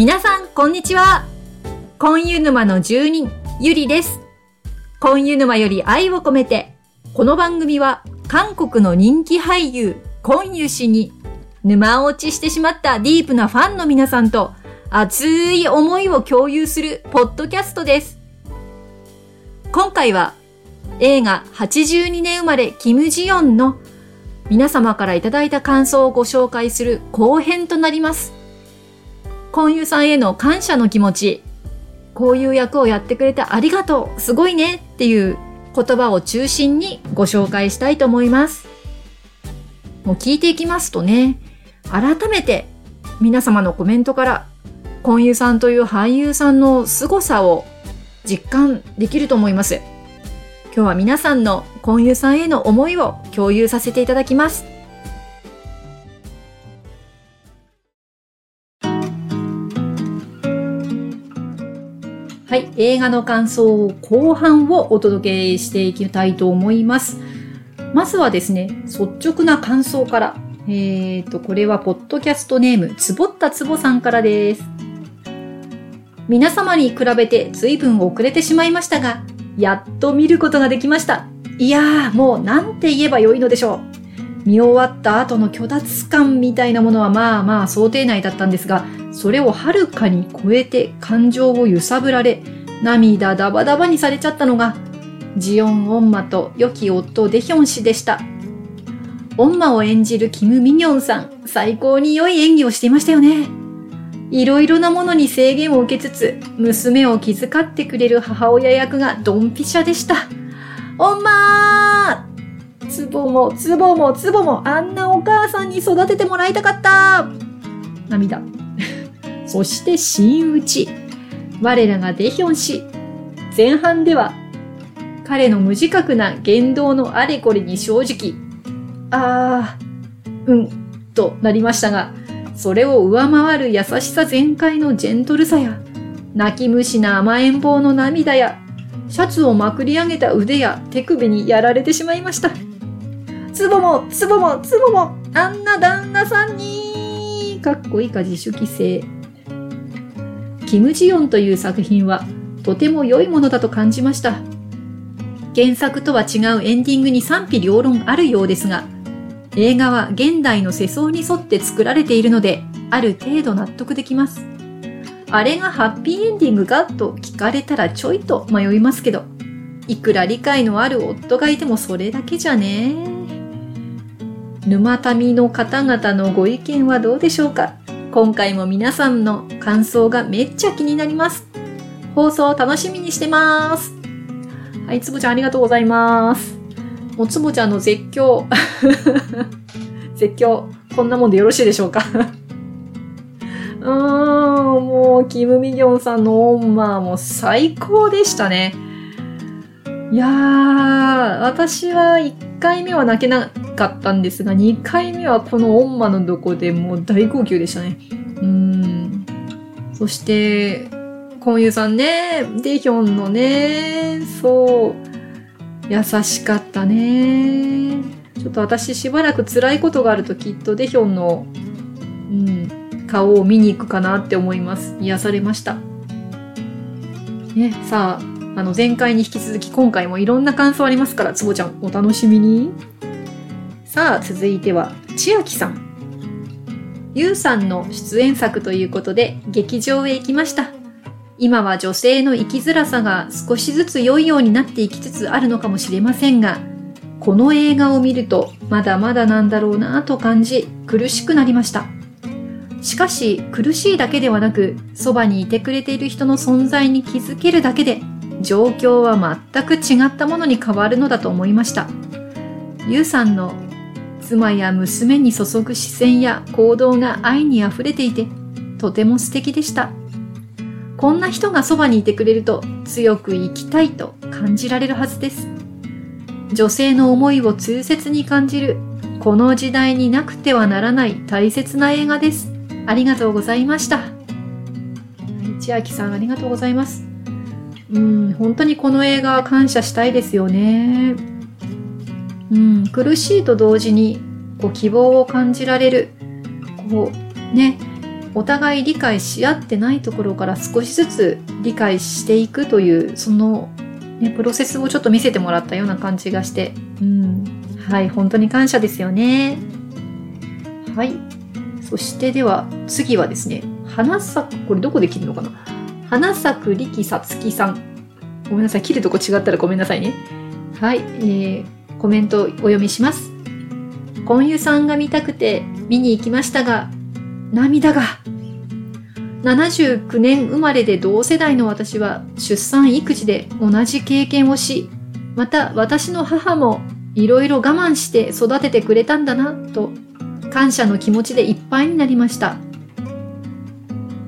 皆さん、こんにちは。婚湯沼の住人、ゆりです。婚湯沼より愛を込めて、この番組は韓国の人気俳優、コンユ氏に沼落ちしてしまったディープなファンの皆さんと熱い思いを共有するポッドキャストです。今回は映画82年生まれキム・ジヨンの皆様からいただいた感想をご紹介する後編となります。コンユさんへの感謝の気持ち、こういう役をやってくれてありがとう、すごいねっていう言葉を中心にご紹介したいと思います。もう聞いていきますとね、改めて皆様のコメントから、コンユさんという俳優さんの凄さを実感できると思います。今日は皆さんのコンユさんへの思いを共有させていただきます。はい、映画の感想後半をお届けしていきたいと思います。まずはですね、率直な感想から。えーと、これはポッドキャストネーム、つぼったつぼさんからです。皆様に比べて随分遅れてしまいましたが、やっと見ることができました。いやー、もうなんて言えばよいのでしょう。見終わった後の虚脱感みたいなものはまあまあ想定内だったんですが、それをはるかに超えて感情を揺さぶられ、涙ダバダバにされちゃったのが、ジオン・オンマと良き夫デヒョン氏でした。オンマを演じるキム・ミニョンさん、最高に良い演技をしていましたよね。いろいろなものに制限を受けつつ、娘を気遣ってくれる母親役がドンピシャでした。オンマーツボもツボもツボもあんなお母さんに育ててもらいたかった涙。そして真打ち。我らがデヒョン氏。前半では彼の無自覚な言動のあれこれに正直、あー、うん、となりましたが、それを上回る優しさ全開のジェントルさや、泣き虫な甘えん坊の涙や、シャツをまくり上げた腕や手首にやられてしまいました。ツボも、ツボも、ツボも、あんな旦那さんに、かっこいいか自主規制。キムジヨンという作品は、とても良いものだと感じました。原作とは違うエンディングに賛否両論あるようですが、映画は現代の世相に沿って作られているので、ある程度納得できます。あれがハッピーエンディングかと聞かれたらちょいと迷いますけど、いくら理解のある夫がいてもそれだけじゃね。沼民の方々のご意見はどうでしょうか今回も皆さんの感想がめっちゃ気になります。放送楽しみにしてます。はい、つぼちゃんありがとうございます。もうつぼちゃんの絶叫。絶叫。こんなもんでよろしいでしょうか うーん、もう、キム・ミギョンさんのオンマーも最高でしたね。いやー、私は1 1回目は泣けなかったんですが、2回目はこのオンマのどこでもう大号泣でしたね。うん。そして、コンユさんね、デヒョンのね、そう、優しかったね。ちょっと私しばらく辛いことがあるときっとデヒョンの、うん、顔を見に行くかなって思います。癒されました。ね、さあ、あの前回に引き続き今回もいろんな感想ありますから、つぼちゃんお楽しみに。さあ、続いては、千秋さん。ゆうさんの出演作ということで劇場へ行きました。今は女性の生きづらさが少しずつ良いようになっていきつつあるのかもしれませんが、この映画を見るとまだまだなんだろうなぁと感じ苦しくなりました。しかし苦しいだけではなく、そばにいてくれている人の存在に気づけるだけで、状況は全く違ったものに変わるのだと思いました。ゆうさんの妻や娘に注ぐ視線や行動が愛に溢れていて、とても素敵でした。こんな人がそばにいてくれると強く生きたいと感じられるはずです。女性の思いを痛切に感じる、この時代になくてはならない大切な映画です。ありがとうございました。千秋さんありがとうございます。うん、本当にこの映画感謝したいですよね。うん、苦しいと同時にこう希望を感じられる。こうね、お互い理解し合ってないところから少しずつ理解していくというその、ね、プロセスをちょっと見せてもらったような感じがして、うん、はい本当に感謝ですよねはいそしてでは次はですね花咲くこれどこで切るのかな？花咲く力さつきさんごめんなさい切るとこ違ったらごめんなさいねはい、えー、コメントお読みしますコンユさんが見たくて見に行きましたが涙が。79年生まれで同世代の私は出産育児で同じ経験をし、また私の母もいろいろ我慢して育ててくれたんだなと感謝の気持ちでいっぱいになりました。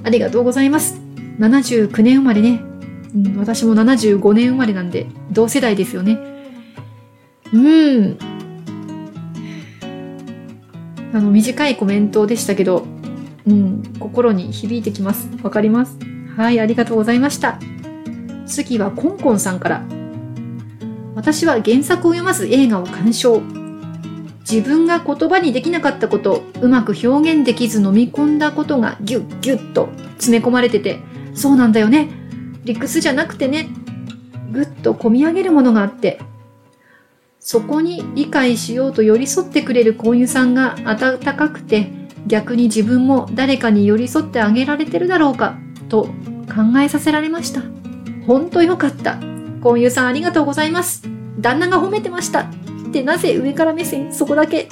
ありがとうございます。79年生まれね。うん、私も75年生まれなんで同世代ですよね。うん。あの短いコメントでしたけど、うん、心に響いてきます。わかります。はい、ありがとうございました。次はコンコンさんから。私は原作を読まず映画を鑑賞。自分が言葉にできなかったこと、うまく表現できず飲み込んだことがギュッギュッと詰め込まれてて、そうなんだよね。理屈じゃなくてね。ぐっと込み上げるものがあって、そこに理解しようと寄り添ってくれる婚友さんが温かくて、逆に自分も誰かに寄り添ってあげられてるだろうかと考えさせられました。ほんとよかった。婚友さんありがとうございます。旦那が褒めてました。ってなぜ上から目線そこだけ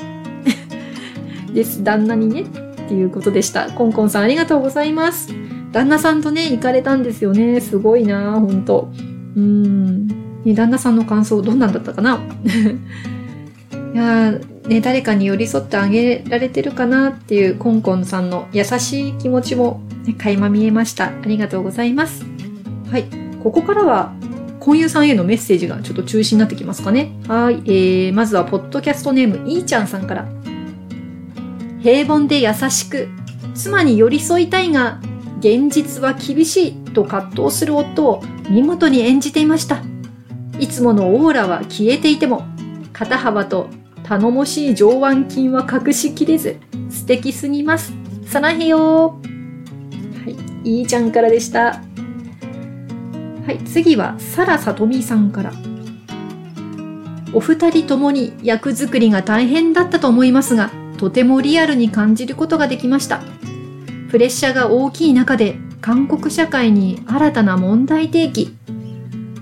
です。旦那にね。っていうことでした。コンコンさんありがとうございます。旦那さんとね、行かれたんですよね。すごいなほんと。うん。旦那さんの感想どんなんだったかな？いやね、誰かに寄り添ってあげられてるかなっていうコンコンさんの優しい気持ちも、ね、垣間見えました。ありがとうございます。はい。ここからは、婚友さんへのメッセージがちょっと中心になってきますかね。はい。えー、まずは、ポッドキャストネーム、いーちゃんさんから。平凡で優しく、妻に寄り添いたいが、現実は厳しいと葛藤する夫を見事に演じていました。いつものオーラは消えていても、肩幅と頼もしい上腕筋は隠しきれず、素敵すぎます。さなへよはい、いいちゃんからでした。はい、次は、サラサトミさんから。お二人ともに役作りが大変だったと思いますが、とてもリアルに感じることができました。プレッシャーが大きい中で、韓国社会に新たな問題提起。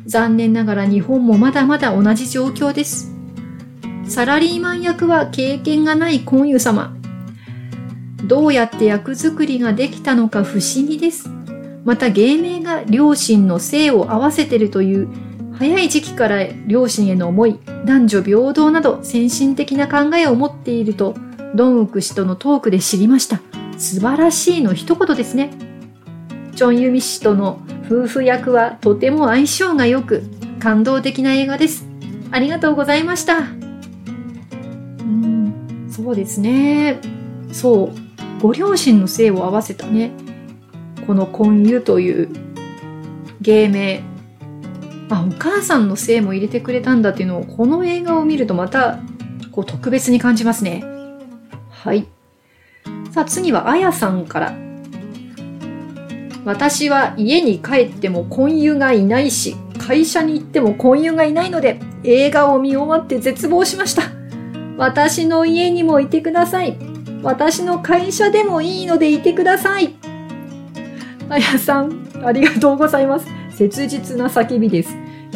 残念ながら日本もまだまだ同じ状況です。サラリーマン役は経験がない婚友様。どうやって役作りができたのか不思議です。また芸名が両親の性を合わせてるという早い時期から両親への思い、男女平等など先進的な考えを持っていると、ドンウク氏とのトークで知りました。素晴らしいの一言ですね。チョンユミ氏との夫婦役はとても相性が良く、感動的な映画です。ありがとうございました。うんそうですね。そう。ご両親の姓を合わせたね、この婚湯という芸名。あ、お母さんの姓も入れてくれたんだっていうのを、この映画を見るとまた、こう特別に感じますね。はい。さあ次はあやさんから。私は家に帰っても婚友がいないし、会社に行っても婚友がいないので、映画を見終わって絶望しました。私の家にもいてください。私の会社でもいいのでいてください。あやさん、ありがとうございます。切実な叫びです。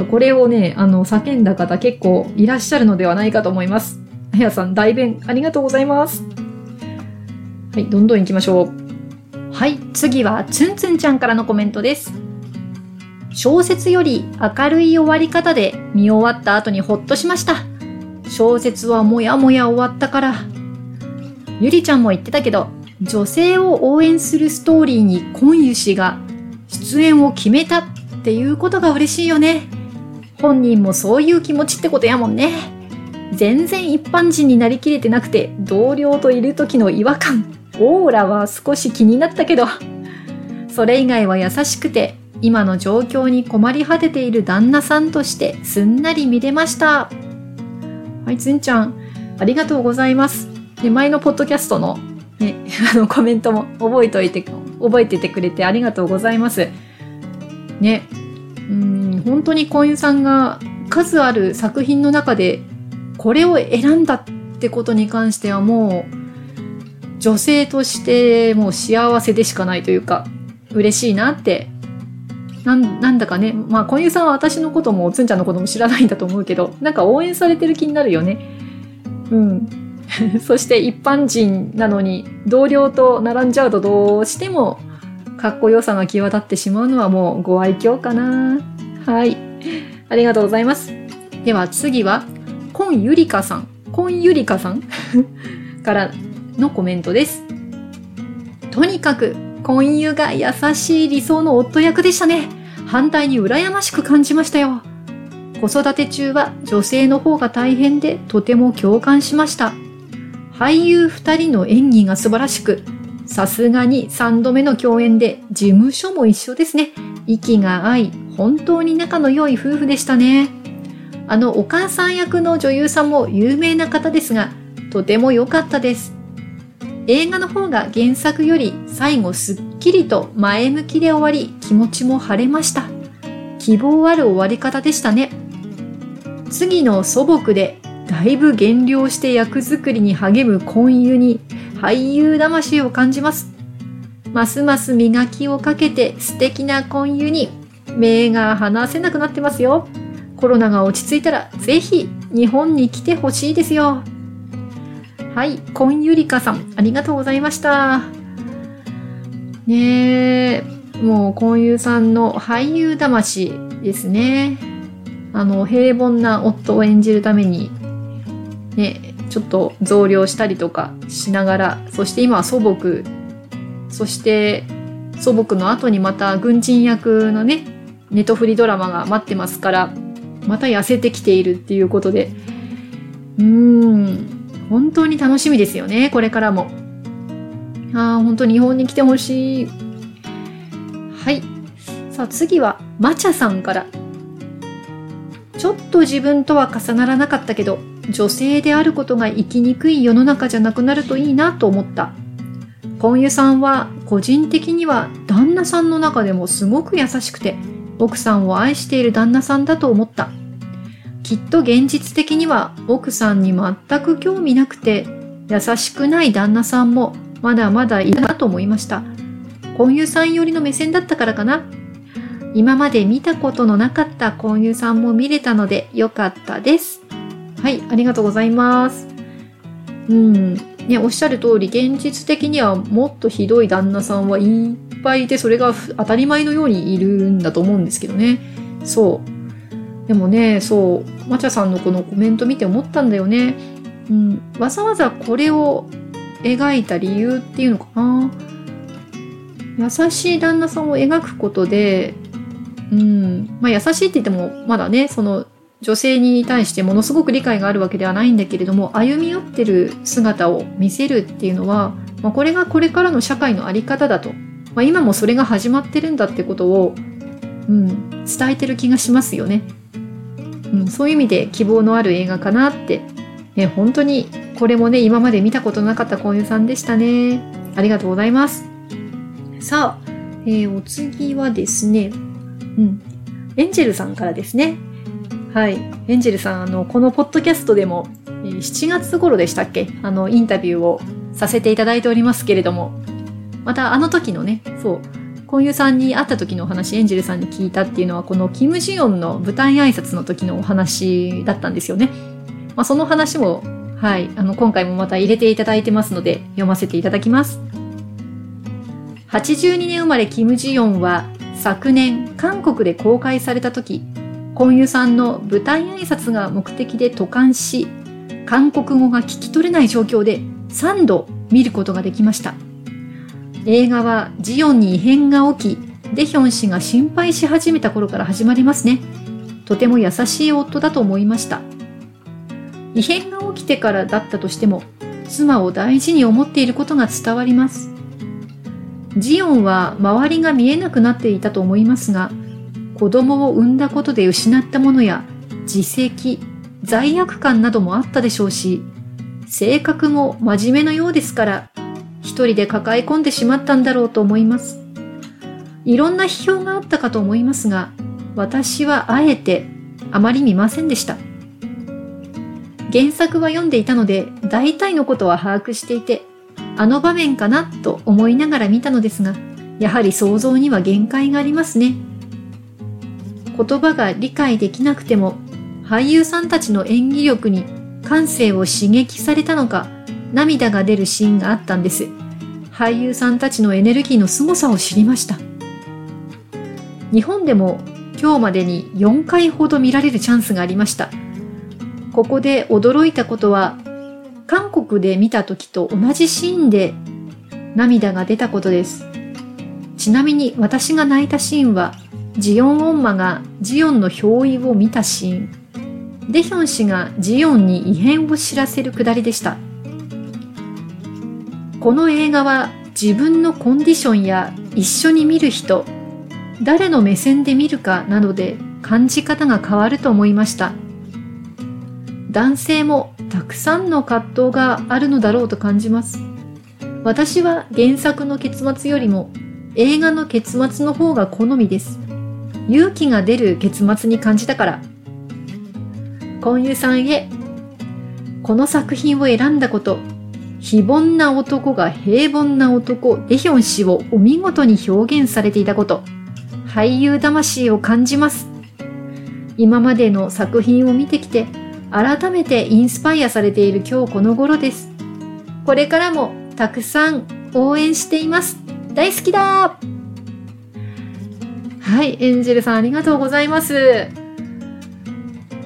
これをね、あの、叫んだ方結構いらっしゃるのではないかと思います。あやさん、代弁ありがとうございます。はい、どんどん行きましょう。はい、次はつんつんちゃんからのコメントです。小説より明るい終わり方で見終わった後にほっとしました。小説はもやもや終わったから。ゆりちゃんも言ってたけど、女性を応援するストーリーに今湯氏が出演を決めたっていうことが嬉しいよね。本人もそういう気持ちってことやもんね。全然一般人になりきれてなくて、同僚といる時の違和感、オーラは少し気になったけど、それ以外は優しくて、今の状況に困り果てている旦那さんとしてすんなり見れました。はい、つんちゃん、ありがとうございます。で前のポッドキャストのね、あの、コメントも覚えておいて、覚えててくれてありがとうございます。ね。うん、本当にこういうさんが数ある作品の中でこれを選んだってことに関してはもう女性としてもう幸せでしかないというか嬉しいなって。なんなんだかね。まあ小遊さんは私のこともつんちゃんのことも知らないんだと思うけどなんか応援されてる気になるよね。うん。そして一般人なのに同僚と並んじゃうとどうしてもかっこよさが際立ってしまうのはもうご愛嬌かな。はい。ありがとうございます。では次はコンユリカさん。コンユリカさん。からのコメントですとにかく婚友が優しい理想の夫役でしたね。反対に羨ましく感じましたよ。子育て中は女性の方が大変でとても共感しました。俳優二人の演技が素晴らしく、さすがに三度目の共演で事務所も一緒ですね。息が合い、本当に仲の良い夫婦でしたね。あのお母さん役の女優さんも有名な方ですが、とても良かったです。映画の方が原作より最後すっきりと前向きで終わり気持ちも晴れました。希望ある終わり方でしたね。次の祖母でだいぶ減量して役作りに励む婚友に俳優魂を感じます。ますます磨きをかけて素敵な婚友に目が離せなくなってますよ。コロナが落ち着いたらぜひ日本に来てほしいですよ。はい、コンユリカさん、ありがとうございました。ねえ、もう、コンユさんの俳優魂ですね。あの、平凡な夫を演じるために、ね、ちょっと増量したりとかしながら、そして今は祖母、そして祖母の後にまた軍人役のね、ネトフリドラマが待ってますから、また痩せてきているっていうことで、うーん、本当に楽しみですよね、これからも。ああ、本当に日本に来てほしい。はい。さあ次は、まちゃさんから。ちょっと自分とは重ならなかったけど、女性であることが生きにくい世の中じゃなくなるといいなと思った。コンユさんは個人的には旦那さんの中でもすごく優しくて、奥さんを愛している旦那さんだと思った。きっと現実的には奥さんに全く興味なくて優しくない旦那さんもまだまだいるなと思いました。婚友さん寄りの目線だったからかな。今まで見たことのなかった婚友さんも見れたのでよかったです。はい、ありがとうございます。うん。ね、おっしゃる通り、現実的にはもっとひどい旦那さんはいっぱいいて、それが当たり前のようにいるんだと思うんですけどね。そう。でもね、そう、まちゃさんのこのコメント見て思ったんだよね。うん、わざわざこれを描いた理由っていうのかな。優しい旦那さんを描くことで、うん、まあ優しいって言っても、まだね、その女性に対してものすごく理解があるわけではないんだけれども、歩み寄ってる姿を見せるっていうのは、まあ、これがこれからの社会のあり方だと。まあ、今もそれが始まってるんだってことを、うん、伝えてる気がしますよね。うん、そういう意味で希望のある映画かなって、ね、本当にこれもね、今まで見たことなかった婚友さんでしたね。ありがとうございます。さあ、えー、お次はですね、うん、エンジェルさんからですね。はい。エンジェルさん、あの、このポッドキャストでも、え、7月頃でしたっけ？あの、インタビューをさせていただいておりますけれども、またあの時のね、そう、婚友さんに会った時のお話、エンジェルさんに聞いたっていうのは、このキム・ジヨンの舞台挨拶の時のお話だったんですよね。まあ、その話も、はい、あの、今回もまた入れていただいてますので、読ませていただきます。82年生まれキム・ジヨンは、昨年、韓国で公開された時、婚友さんの舞台挨拶が目的で渡韓し、韓国語が聞き取れない状況で3度見ることができました。映画はジヨンに異変が起き、デヒョン氏が心配し始めた頃から始まりますね。とても優しい夫だと思いました。異変が起きてからだったとしても、妻を大事に思っていることが伝わります。ジヨンは周りが見えなくなっていたと思いますが、子供を産んだことで失ったものや自責、罪悪感などもあったでしょうし、性格も真面目なようですから一人で抱え込んでしまったんだろうと思います。いろんな批評があったかと思いますが、私はあえてあまり見ませんでした。原作は読んでいたので大体のことは把握していて、あの場面かなと思いながら見たのですが、やはり想像には限界がありますね。言葉が理解できなくても、俳優さんたちの演技力に感性を刺激されたのか、涙が出るシーンがあったんです。俳優さんたちのエネルギーの凄さを知りました。日本でも今日までに4回ほど見られるチャンスがありました。ここで驚いたことは、韓国で見た時と同じシーンで涙が出たことです。ちなみに私が泣いたシーンは、ジヨンオンマがジヨンの憑依を見たシーン。デヒョン氏がジヨンに異変を知らせるくだりでした。この映画は自分のコンディションや一緒に見る人、誰の目線で見るかなどで感じ方が変わると思いました。男性もたくさんの葛藤があるのだろうと感じます。私は原作の結末よりも映画の結末の方が好みです。勇気が出る結末に感じたから。コンユさんへ、この作品を選んだこと、非凡な男が平凡な男、デヒョン氏をお見事に表現されていたこと、俳優魂を感じます。今までの作品を見てきて、改めてインスパイアされている今日この頃です。これからもたくさん応援しています。大好きだはい、エンジェルさんありがとうございます。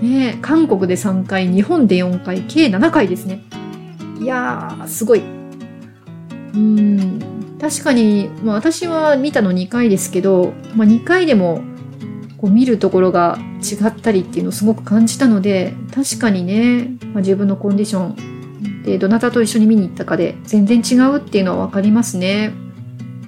ね韓国で3回、日本で4回、計7回ですね。いやー、すごい。うん、確かに、まあ、私は見たの2回ですけど、まあ、2回でもこう見るところが違ったりっていうのをすごく感じたので確かにね、まあ、自分のコンディションでどなたと一緒に見に行ったかで全然違うっていうのは分かりますね。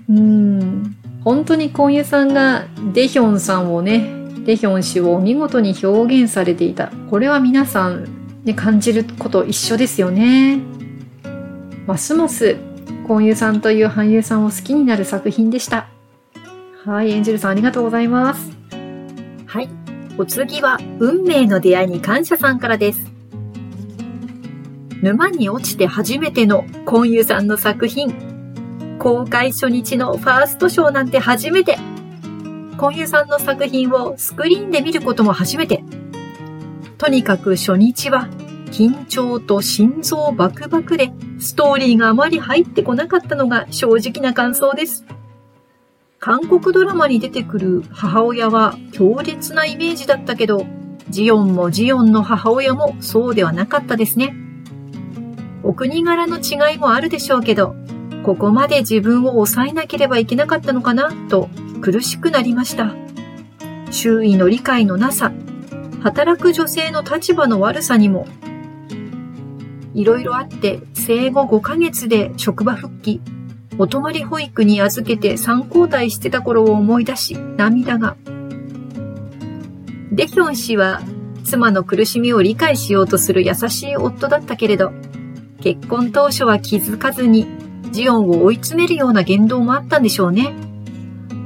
うん本当にコンユさんがデヒョンさんをねデヒョン氏を見事に表現されていたこれは皆さん、ね、感じること一緒ですよね。ますますコンユさんという俳優さんを好きになる作品でした。はい、エンジェルさんありがとうございます。はい。お次は、運命の出会いに感謝さんからです。沼に落ちて初めてのコンユさんの作品。公開初日のファーストショーなんて初めて。コンユさんの作品をスクリーンで見ることも初めて。とにかく初日は緊張と心臓バクバクでストーリーがあまり入ってこなかったのが正直な感想です。韓国ドラマに出てくる母親は強烈なイメージだったけど、ジヨンもジヨンの母親もそうではなかったですね。お国柄の違いもあるでしょうけど、ここまで自分を抑えなければいけなかったのかなと苦しくなりました。周囲の理解のなさ、働く女性の立場の悪さにも、いろいろあって生後5ヶ月で職場復帰、お泊まり保育に預けて3交代してた頃を思い出し、涙が。デヒョン氏は、妻の苦しみを理解しようとする優しい夫だったけれど、結婚当初は気づかずに、ジオンを追い詰めるような言動もあったんでしょうね。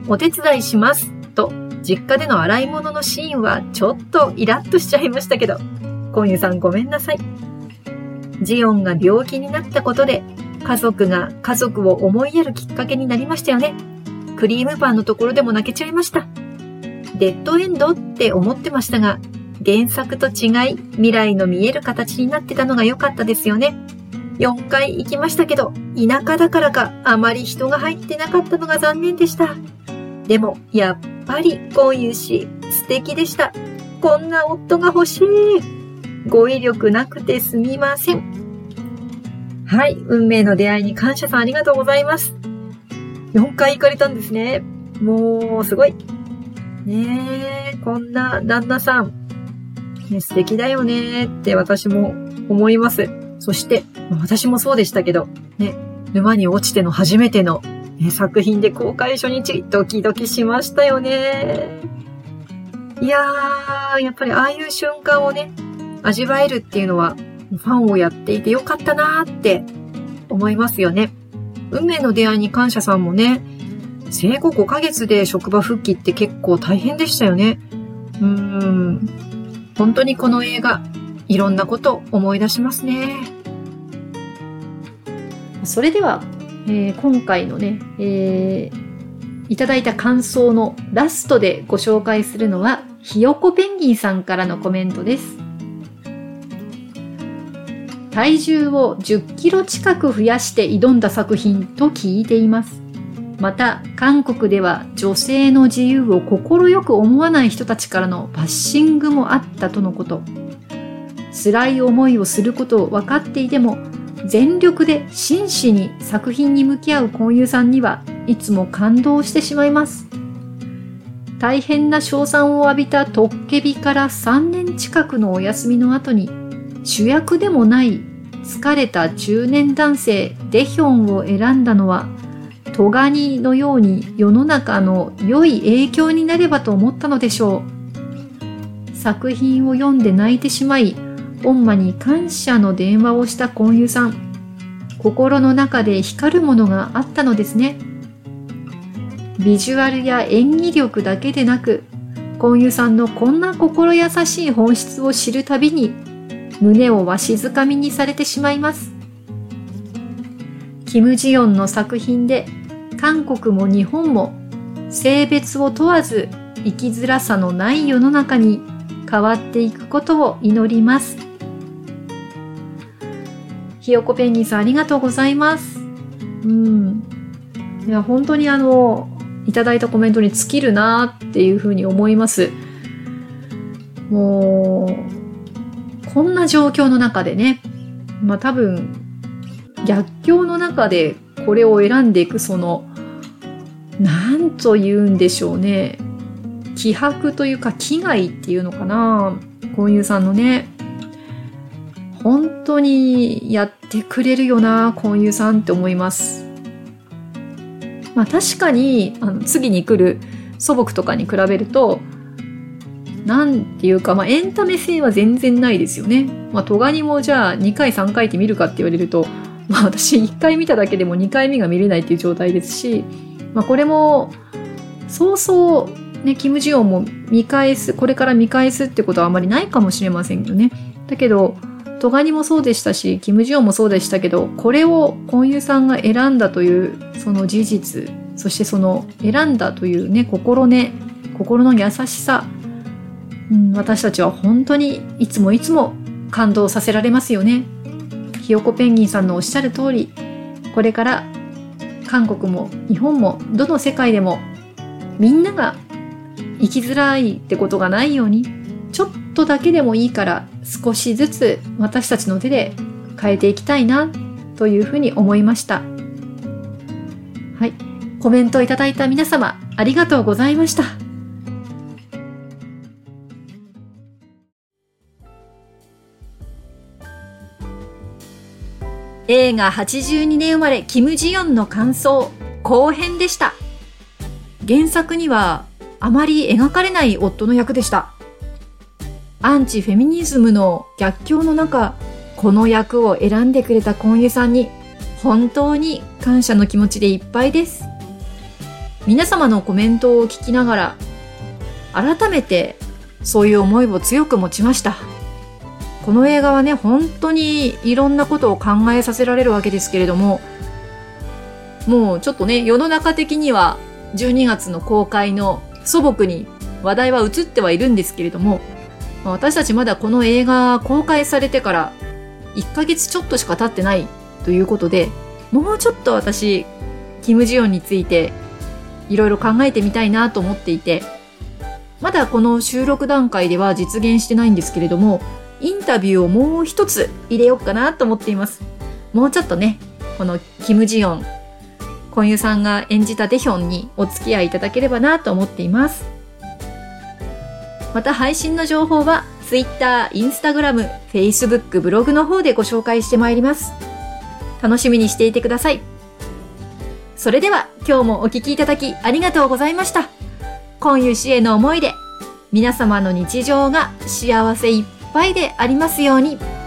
お手伝いします、と、実家での洗い物のシーンはちょっとイラッとしちゃいましたけど、コンユさんごめんなさい。ジオンが病気になったことで家族が家族を思いやるきっかけになりましたよね。クリームパンのところでも泣けちゃいました。デッドエンドって思ってましたが、原作と違い未来の見える形になってたのが良かったですよね。4回行きましたけど、田舎だからかあまり人が入ってなかったのが残念でした。でも、やっぱりこういうし、素敵でした。こんな夫が欲しい。語彙力なくてすみません。はい。運命の出会いに感謝さんありがとうございます。4回行かれたんですね。もう、すごい。ねえ、こんな旦那さん。ね、素敵だよねって私も思います。そして、私もそうでしたけど、ね、沼に落ちての初めての、ね、作品で公開初日、ドキドキしましたよね。いやー、やっぱりああいう瞬間をね、味わえるっていうのは、ファンをやっていてよかったなーって思いますよね。運命の出会いに感謝さんもね、生後5ヶ月で職場復帰って結構大変でしたよね。うーん。本当にこの映画、いろんなこと思い出しますね。それでは、えー今回のね、えーいただいた感想のラストでご紹介するのは、ひよこペンギンさんからのコメントです。体重を10キロ近く増やして挑んだ作品と聞いています。また、韓国では女性の自由を快く思わない人たちからのバッシングもあったとのこと。辛い思いをすることを分かっていても、全力で真摯に作品に向き合う婚友さんにはいつも感動してしまいます。大変な称賛を浴びたトッケビから3年近くのお休みの後に主役でもない疲れた中年男性デヒョンを選んだのはトガニのように世の中の良い影響になればと思ったのでしょう。作品を読んで泣いてしまい、御馬に感謝の電話をした婚友さん。心の中で光るものがあったのですね。ビジュアルや演技力だけでなく、婚友さんのこんな心優しい本質を知るたびに、胸をわしづかみにされてしまいます。キム・ジヨンの作品で、韓国も日本も、性別を問わず生きづらさのない世の中に変わっていくことを祈ります。ひよこペンギンさんありがとうございます。うん。いや、本当にあの、いただいたコメントに尽きるなっていうふうに思います。もう、こんな状況の中でね、まあ多分、逆境の中でこれを選んでいくその、なんと言うんでしょうね。気迫というか気概っていうのかな。婚友さんのね。本当にやってくれるよな、婚友さんって思います。まあ確かに、あの次に来る祖母とかに比べると、なんていうか、まあエンタメ性は全然ないですよね。まあトガニもじゃあ2回3回って見るかって言われると、まあ私1回見ただけでも2回目が見れないっていう状態ですし、まあこれも、そうそう、ね、キム・ジヨンも見返す、これから見返すってことはあまりないかもしれませんけどね。だけど、トガニもそうでしたし、キム・ジヨンもそうでしたけど、これを婚友さんが選んだというその事実、そしてその選んだというね、心ね、心の優しさ、うん、私たちは本当にいつもいつも感動させられますよね。ひよこペンギンさんのおっしゃる通り、これから韓国も日本もどの世界でもみんなが生きづらいってことがないようにちょっとだけでもいいから少しずつ私たちの手で変えていきたいなというふうに思いました。はい。コメントいただいた皆様ありがとうございました。映画82年生まれキム・ジヨンの感想後編でした。原作にはあまり描かれない夫の役でした。アンチフェミニズムの逆境の中、この役を選んでくれた婚友さんに本当に感謝の気持ちでいっぱいです。皆様のコメントを聞きながら、改めてそういう思いを強く持ちました。この映画はね、本当にいろんなことを考えさせられるわけですけれども、もうちょっとね、世の中的には12月の公開の祖母に話題は移ってはいるんですけれども、私たちまだこの映画公開されてから1ヶ月ちょっとしか経ってないということで、もうちょっと私、キム・ジヨンについていろいろ考えてみたいなと思っていて、まだこの収録段階では実現してないんですけれども、インタビューをもう一つ入れようかなと思っています。もうちょっとね、このキム・ジヨン、婚友さんが演じたデヒョンにお付き合いいただければなと思っています。また配信の情報は Twitter、Instagram、Facebook、ブログの方でご紹介してまいります。楽しみにしていてください。それでは今日もお聞きいただきありがとうございました。婚友氏への思いで皆様の日常が幸せいっぱいでありますように。